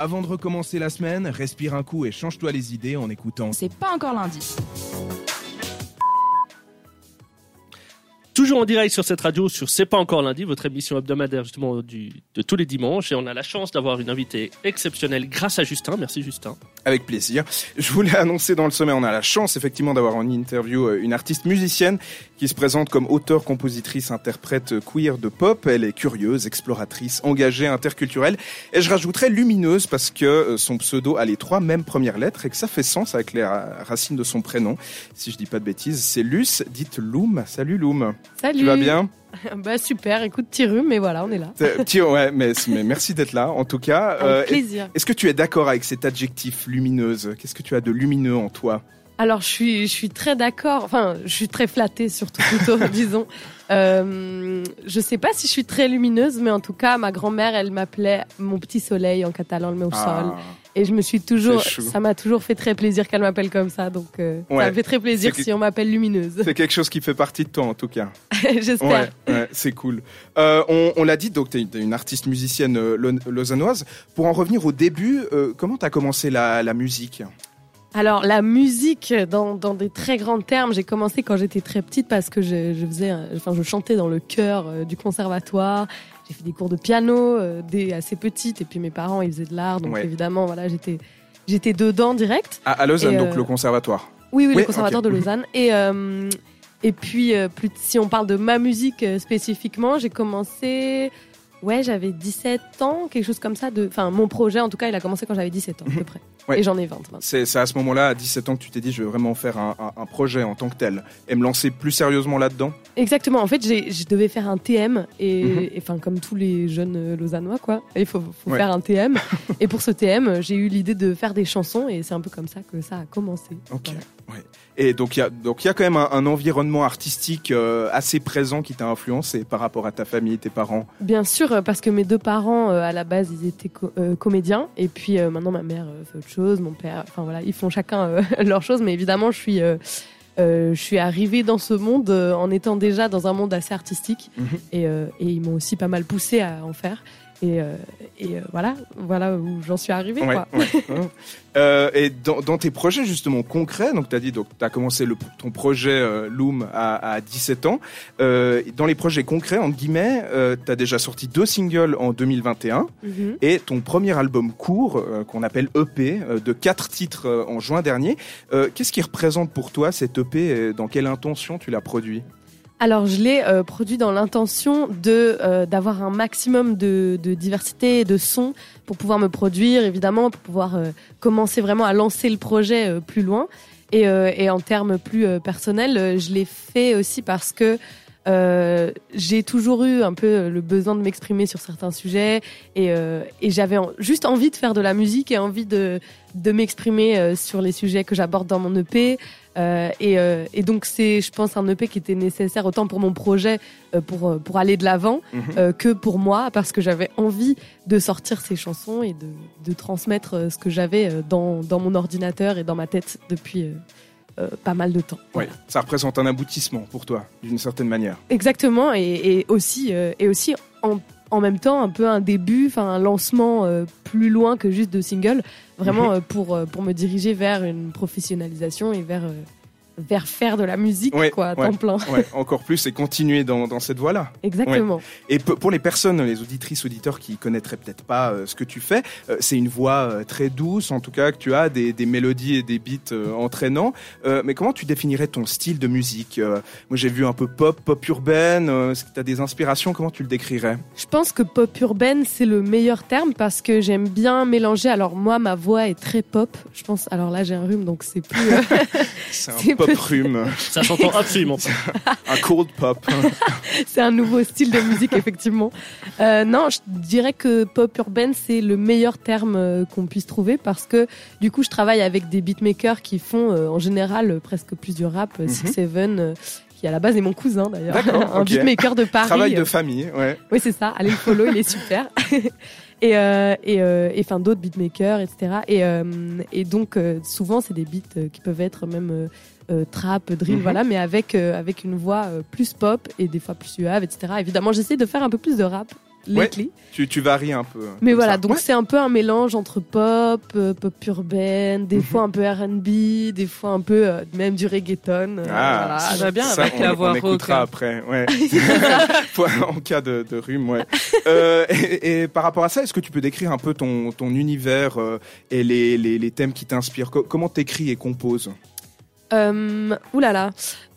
Avant de recommencer la semaine, respire un coup et change-toi les idées en écoutant. C'est pas encore lundi. Toujours en direct sur cette radio, sur C'est pas encore lundi, votre émission hebdomadaire justement de tous les dimanches. Et on a la chance d'avoir une invitée exceptionnelle grâce à Justin. Merci Justin. Avec plaisir. Je voulais annoncer dans le sommet, on a la chance effectivement d'avoir en interview euh, une artiste musicienne qui se présente comme auteur, compositrice, interprète queer de pop. Elle est curieuse, exploratrice, engagée, interculturelle. Et je rajouterais lumineuse parce que euh, son pseudo a les trois mêmes premières lettres et que ça fait sens avec les racines de son prénom. Si je dis pas de bêtises, c'est Luce, dite Loom. Salut Loom. Salut. Tu vas bien Bah super, écoute, petit rhume, mais voilà, on est là. Petit, ouais, mais, mais merci d'être là, en tout cas. Avec euh, plaisir. Est-ce que tu es d'accord avec cet adjectif lumineuse? Qu'est-ce que tu as de lumineux en toi? Alors je suis, je suis très d'accord. Enfin, je suis très flattée surtout plutôt, disons. Euh, je sais pas si je suis très lumineuse, mais en tout cas, ma grand-mère, elle m'appelait mon petit soleil en catalan, le met au ah. sol. Et je me suis toujours, ça m'a toujours fait très plaisir qu'elle m'appelle comme ça. Donc, euh, ça me fait très plaisir si on m'appelle lumineuse. C'est quelque chose qui fait partie de toi, en tout cas. J'espère. Ouais, c'est cool. Euh, on, on l'a dit, donc tu es une artiste musicienne euh, lausannoise. Pour en revenir au début, comment tu as commencé la, la musique? Alors la musique, dans, dans des très grands termes, j'ai commencé quand j'étais très petite parce que je, je faisais, enfin je chantais dans le chœur du conservatoire. J'ai fait des cours de piano euh, dès assez petite et puis mes parents ils faisaient de l'art donc évidemment voilà j'étais j'étais dedans direct. À, Lausanne donc euh, le conservatoire. Oui oui, le conservatoire de Lausanne et et puis plus si on parle de ma musique spécifiquement j'ai commencé Ouais, j'avais 17 ans, quelque chose comme ça. De... Enfin, mon projet, en tout cas, il a commencé quand j'avais 17 ans, à peu mhm. près. Et j'en ai 20 C'est à ce moment-là, à 17 ans, que tu t'es dit, je vais vraiment faire un, un, projet en tant que tel. Et me lancer plus sérieusement là-dedans? Exactement. En fait, je devais faire un TM. Et mhm. comme tous les jeunes euh, lausannois, quoi. Il faut, faut faire un TM. et pour ce TM, j'ai eu l'idée de faire des chansons. Et c'est un peu comme ça que ça a commencé. Ok. Ouais. Et donc il y a donc il y a quand même un, environnement artistique euh, assez présent qui t'a influencé par rapport à ta famille, tes parents. Bien sûr, parce que mes deux parents euh, à la base ils étaient euh, comédiens et puis maintenant ma mère fait autre chose, mon père, enfin voilà, ils font chacun leur chose, mais évidemment je suis je suis arrivée dans ce monde en étant déjà dans un monde assez artistique mhm. et, et, ils m'ont aussi pas mal poussé à en faire. Et, euh, et euh, voilà, voilà où j'en suis arrivée. quoi. euh, et dans, dans, tes projets justement concrets, donc tu as dit, donc tu as commencé le, ton projet Loom à, à, 17 ans. dans les projets concrets, entre guillemets, tu as déjà sorti deux singles en 2021 mhm. et ton premier album court, qu'on appelle EP, de quatre titres en juin dernier. Qu'est-ce qui représente pour toi cet EP et dans quelle intention tu l'as produit? Alors, je l'ai euh, produit dans l'intention de euh, d'avoir un maximum de, de, diversité et de sons pour pouvoir me produire, évidemment, pour pouvoir euh, commencer vraiment à lancer le projet plus loin. Et, et en termes plus personnels, je l'ai fait aussi parce que j'ai toujours eu un peu le besoin de m'exprimer sur certains sujets et, et j'avais juste envie de faire de la musique et envie de, de m'exprimer sur les sujets que j'aborde dans mon EP. Euh, et, euh, et, donc c'est, je pense, un EP qui était nécessaire autant pour mon projet euh, pour pour aller de l'avant mhm. que pour moi parce que j'avais envie de sortir ces chansons et de, de transmettre ce que j'avais dans dans mon ordinateur et dans ma tête depuis. Pas mal de temps. Oui, ça représente un aboutissement pour toi, d'une certaine manière. Exactement, et, et aussi, et aussi en, en, même temps un peu un début, enfin un lancement plus loin que juste de single, vraiment mhm. pour, pour me diriger vers une professionnalisation et vers vers faire de la musique, quoi, à temps plein. encore plus et continuer dans, dans cette voie-là. Exactement. Et pour les personnes, les auditrices, auditeurs qui connaîtraient peut-être pas euh, ce que tu fais, euh, c'est une voix euh, très douce, en tout cas, que tu as des, des mélodies et des beats entraînants. mais comment tu définirais ton style de musique Moi, j'ai vu un peu pop, pop urbaine. Est-ce que tu as des inspirations? Comment tu le décrirais? Je pense que pop urbaine, c'est le meilleur terme parce que j'aime bien mélanger. Alors moi, ma voix est très pop. Je pense. Alors là, j'ai un rhume, donc c'est plus. c'est un pop rhume. Ça s'entend absolument un cold pop. c'est un nouveau style de musique, effectivement. Euh, non, je dirais que pop urbaine, c'est le meilleur terme euh, qu'on puisse trouver parce que du coup, je travaille avec des beatmakers qui font euh, en général presque plus du rap. Mm Six Seven, qui à la base est mon cousin d'ailleurs, un beatmaker de Paris. Travail de famille, ouais. Oui, c'est ça. Allez le follow, il est super. et euh, et euh, enfin d'autres beatmakers, etc. Et et donc souvent c'est des beats qui peuvent être même euh, trap, drill, mhm. voilà, mais avec euh, avec une voix euh, plus pop et des fois plus suave, etc. Évidemment, j'essaie de faire un peu plus de rap lately. Tu, tu varies un peu. Mais voilà, ça. donc Ouais. c'est un peu un mélange entre pop, euh, pop urbaine, des Mhm. fois un peu R&B, des fois un peu euh, même du reggaeton. euh, Ah, voilà. Ça va bien Ça, avec on, la voix on écoutera rauque. après, ouais. En cas de, de rhume, ouais. Euh, et, et par rapport à ça, est-ce que tu peux décrire un peu ton, ton univers euh, et les, les, les thèmes qui t'inspirent? Co- Comment t'écris et composes? Euh, oulala.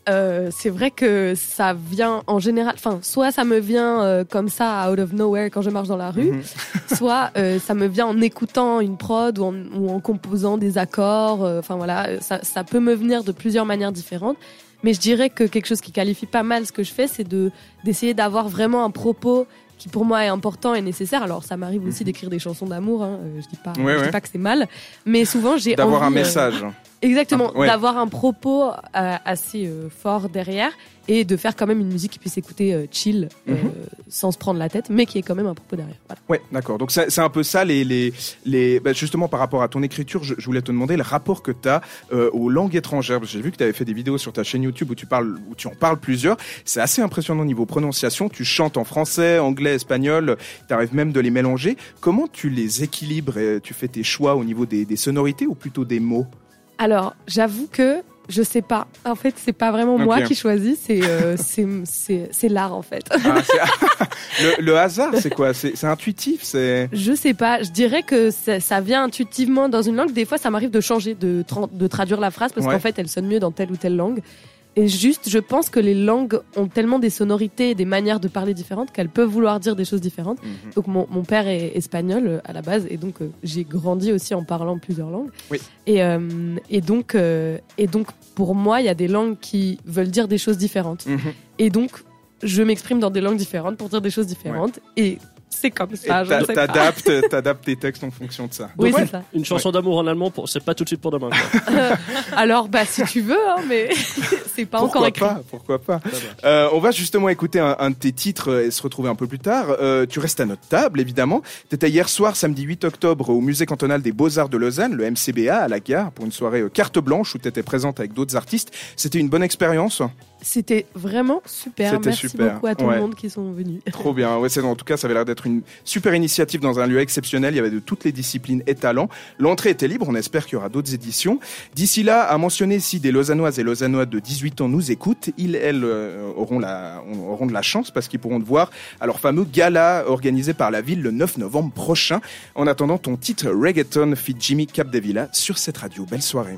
Euh, c'est vrai que ça vient en général, enfin, soit ça me vient euh, comme ça, out of nowhere, quand je marche dans la rue, Mhm. soit euh, ça me vient en écoutant une prod ou en, ou en composant des accords. euh, Enfin voilà, euh, ça, ça peut me venir de plusieurs manières différentes. Mais je dirais que quelque chose qui qualifie pas mal ce que je fais, c'est de d'essayer d'avoir vraiment un propos qui pour moi est important et nécessaire. Alors ça m'arrive aussi Mhm. d'écrire des chansons d'amour. Hein, euh, je dis pas, Ouais, je dis pas que c'est mal, mais souvent j'ai D'avoir un euh, message. Exactement, Ah, ouais. d'avoir un propos euh, assez euh, fort derrière et de faire quand même une musique qui puisse écouter euh, chill, euh, Mhm. sans se prendre la tête, mais qui ait quand même un propos derrière. Voilà. Ouais, d'accord. Donc c'est un peu ça, les, les, les, bah, justement par rapport à ton écriture, je, je voulais te demander le rapport que tu as aux langues étrangères. J'ai vu que tu avais fait des vidéos sur ta chaîne YouTube où tu, parles, où tu en parles plusieurs. C'est assez impressionnant au niveau prononciation. Tu chantes en français, anglais, espagnol, tu arrives même de les mélanger. Comment tu les équilibres et Tu fais tes choix au niveau des, des sonorités ou plutôt des mots? Alors, j'avoue que je sais pas. En fait, c'est pas vraiment moi qui choisis, c'est euh, c'est l'art en fait. Ah, le, le hasard, c'est quoi? C'est intuitif c'est... Je sais pas. Je dirais que ça, ça vient intuitivement dans une langue. Des fois, ça m'arrive de changer, de, tra- de traduire la phrase parce Ouais. qu'en fait, elle sonne mieux dans telle ou telle langue. Et juste, je pense que les langues ont tellement des sonorités et des manières de parler différentes qu'elles peuvent vouloir dire des choses différentes. Mhm. Donc mon, mon père est espagnol euh, à la base et donc euh, j'ai grandi aussi en parlant plusieurs langues. Oui. Et, euh, et donc euh, et donc pour moi il y a des langues qui veulent dire des choses différentes. Mhm. Et donc je m'exprime dans des langues différentes pour dire des choses différentes et c'est comme ça. t'adaptes, t'adaptes tes textes en fonction de ça. Oui ouais. c'est ça. Une chanson d'amour en allemand, pour... c'est pas tout de suite pour demain. quoi. Alors bah si tu veux hein, mais c'est pas pourquoi encore écrit. pas Pourquoi pas Euh, On va justement écouter un, un de tes titres et se retrouver un peu plus tard. Euh, tu restes à notre table, évidemment. Tu étais hier soir, samedi 8 octobre, au Musée cantonal des Beaux-Arts de Lausanne, le MCBA, à la gare, pour une soirée euh, carte blanche où tu étais présente avec d'autres artistes. C'était une bonne expérience? C'était vraiment super. C'était Merci super, beaucoup à tout ouais. le monde qui sont venus. Trop bien. Ouais, c'est, en tout cas, ça avait l'air d'être une super initiative dans un lieu exceptionnel. Il y avait de toutes les disciplines et talents. L'entrée était libre. On espère qu'il y aura d'autres éditions. D'ici là, à mentionner si des Lausannoises et Lausannois de 18 ans nous écoutent, ils, elles, euh, auront, la, auront de la chance parce qu'ils pourront te voir à leur fameux gala organisé par la ville le 9 novembre prochain. En attendant, ton titre Reggaeton fit Jimmy Capdevila sur cette radio. Belle soirée.